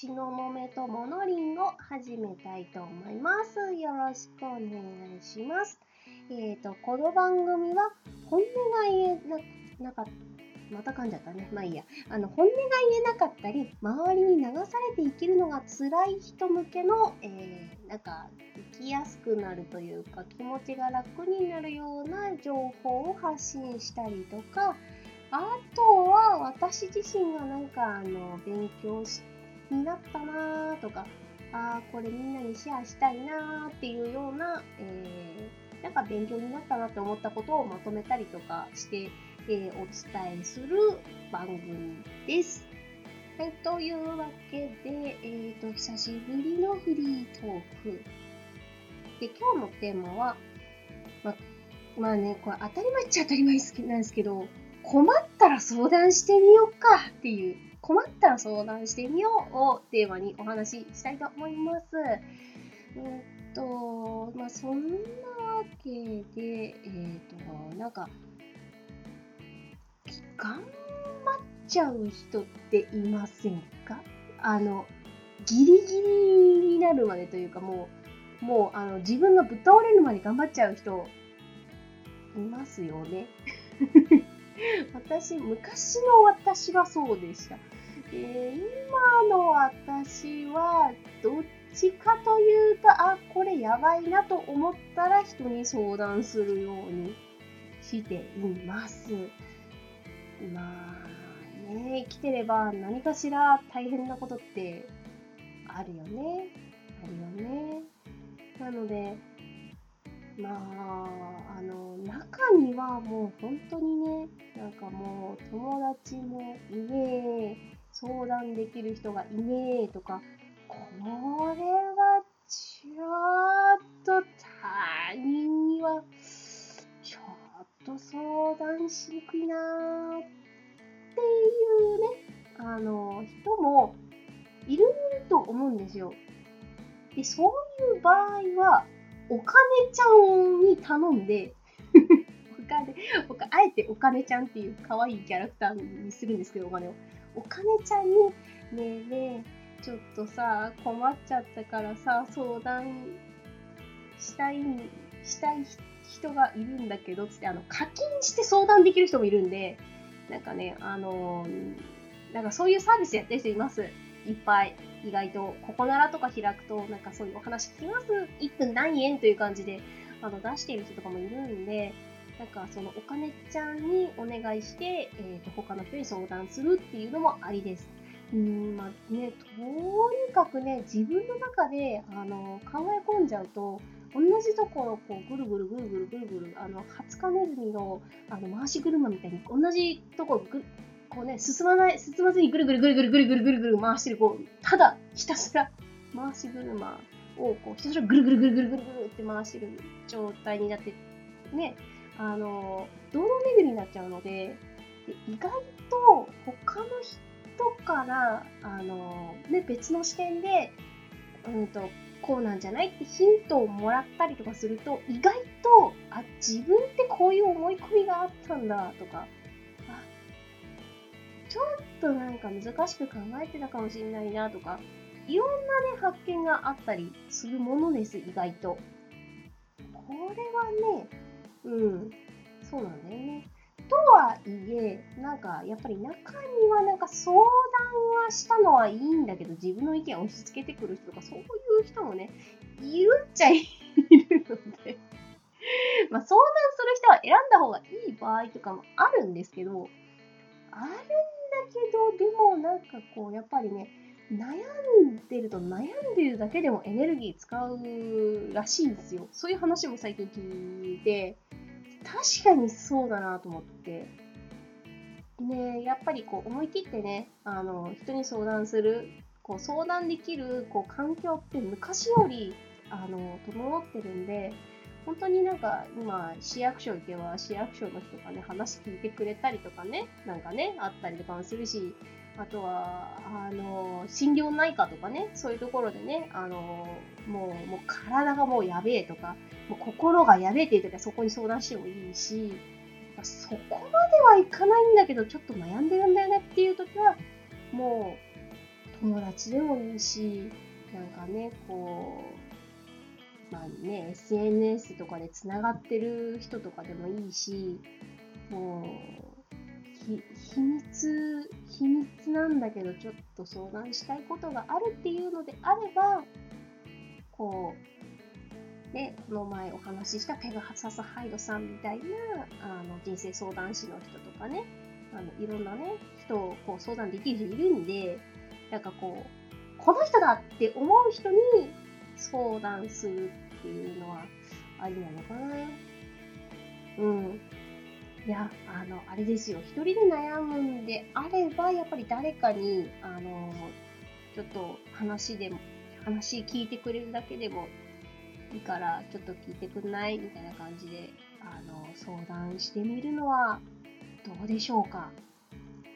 しののめとモノリンを始めたいと思います。よろしくお願いします。えっ、と、この番組は本音が言えななかった。また噛んじゃったね。まあいいや。あの、本音が言えなかったり、周りに流されて生きるのが辛い人向けの、えー、なんか、生きやすくなるというか、気持ちが楽になるような情報を発信したりとか、あとは私自身がなんか、あの、勉強しになったなーとか、あーこれみんなにシェアしたいなーっていうような、えー、なんか勉強になったなって思ったことをまとめたりとかして、えーお伝えする番組です。はい、というわけで、えー、と、久しぶりのフリートーク。で、今日のテーマは、ま、まあね、これ当たり前っちゃ当たり前なんですけど、困ったら相談してみようかっていう、困ったら相談してみようをテーマにお話ししたいと思います。えっと、まあ、そんなわけで、えっと、なんか、頑張っちゃう人っていませんか？あの、ギリギリになるまでというか、もう、もう、あの、自分がぶっ倒れるまで頑張っちゃう人、いますよね。私、昔の私はそうでした。で今の私は、どっちかというと、あ、これやばいなと思ったら人に相談するようにしています。まあね、生きてれば何かしら大変なことってあるよね。あるよね。なので、まあ、あの、中にはもう本当にね、なんかもう友達もいねえ、相談できる人がいねえとか、これはちょっと他人にはちょっと相談しにくいなーっていうね、あの、人もいると思うんですよ。で、そういう場合は、お金ちゃんに頼んで、お金、おかあえてお金ちゃんっていう可愛いキャラクターにするんですけど、お金を。お金ちゃんに、ねえねえ、ちょっとさ、困っちゃったからさ、相談したい、したい人がいるんだけど、つって、あの、課金して相談できる人もいるんで、なんかね、あのなんかそういうサービスやってる人います。いっぱい。意外と、ここならとか開くと、なんかそういうお話聞きます。1分何円という感じで、あの、出している人とかもいるんで、なんかそのお金ちゃんにお願いして、えー、と他の人に相談するっていうのもありです。うん、まあね、とにかくね、自分の中で、あの、考え込んじゃうと、同じところをこうぐるぐるぐるぐるぐるぐる、あの、ハツカネズミのあの回し車みたいに、同じところぐこうね、進まない、進まずにぐるぐるぐるぐるぐるぐるぐるぐる回してる、こう、ただひたすら回し車をこうひたすらぐるぐるぐるぐるぐるぐるって回してる状態になって、ね、あの、堂々巡りになっちゃうので、で意外と他の人から、あの、ね、別の視点で、うんと、こうなんじゃないってヒントをもらったりとかすると、意外と、あ、自分ってこういう思い込みがあったんだとか、ちょっとなんか難しく考えてたかもしれないなとか、いろんなね、発見があったりするものです、意外と。これはね、うん、そうなんだよね。とはいえ、なんか、やっぱり中にはなんか相談はしたのはいいんだけど、自分の意見を押し付けてくる人とか、そういう人もね、いるっちゃいるので、まあ相談する人は選んだ方がいい場合とかもあるんですけど、あるんけど、でもなんかこう、やっぱりね、悩んでると悩んでるだけでもエネルギー使うらしいんですよ。そういう話も最近聞いて、確かにそうだなと思って。ねやっぱりこう思い切ってね、あの、人に相談する、こう相談できるこう環境って昔より、あの、整ってるんで、本当になんか今、市役所行けば市役所の人がね、話聞いてくれたりとかね、なんかね、あったりとかもするし、あとは、あの、心療内科とかね、そういうところでね、あの、もう、もう体がもうやべえとか、もう心がやべえっていう時はそこに相談してもいいし、そこまではいかないんだけど、ちょっと悩んでるんだよねっていう時は、もう、友達でもいいし、なんかね、こう、まあね、SNS とかでつながってる人とかでもいいし、もう、秘密、秘密なんだけど、ちょっと相談したいことがあるっていうのであれば、こう、ね、この前お話ししたペガサスハイドさんみたいなあの人生相談師の人とかね、あのいろんなね、人をこう相談できる人いるんで、なんかこう、この人だって思う人に相談するっていうのはありなのかな。うん。いや、あの、あれですよ。一人で悩むんであれば、やっぱり誰かに、あの、ちょっと話でも、話聞いてくれるだけでもいいから、ちょっと聞いてくんないみたいな感じで、あの、相談してみるのはどうでしょうか。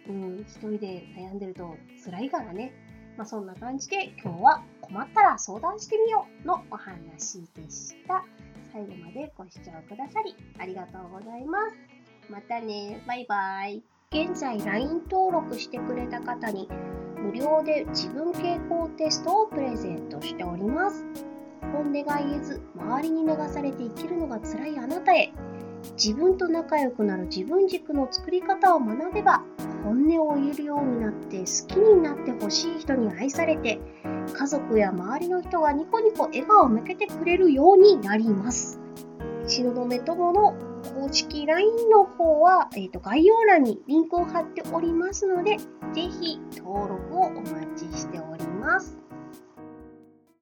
うん、一人で悩んでると辛いからね。まあ、そんな感じで今日は困ったら相談してみようのお話でした。最後までご視聴くださりありがとうございます。またね、バイバイ。現在 LINE 登録してくれた方に無料で自分傾向テストをプレゼントしております。本音が言えず周りに流されて生きるのが辛いあなたへ自分と仲良くなる自分軸の作り方を学べば本音を言えるようになって好きになってほしい人に愛されて家族や周りの人がニコニコ笑顔を向けてくれるようになります。東雲友の公式 LINE の方は、えーと、概要欄にリンクを貼っておりますので、ぜひ登録をお待ちしております。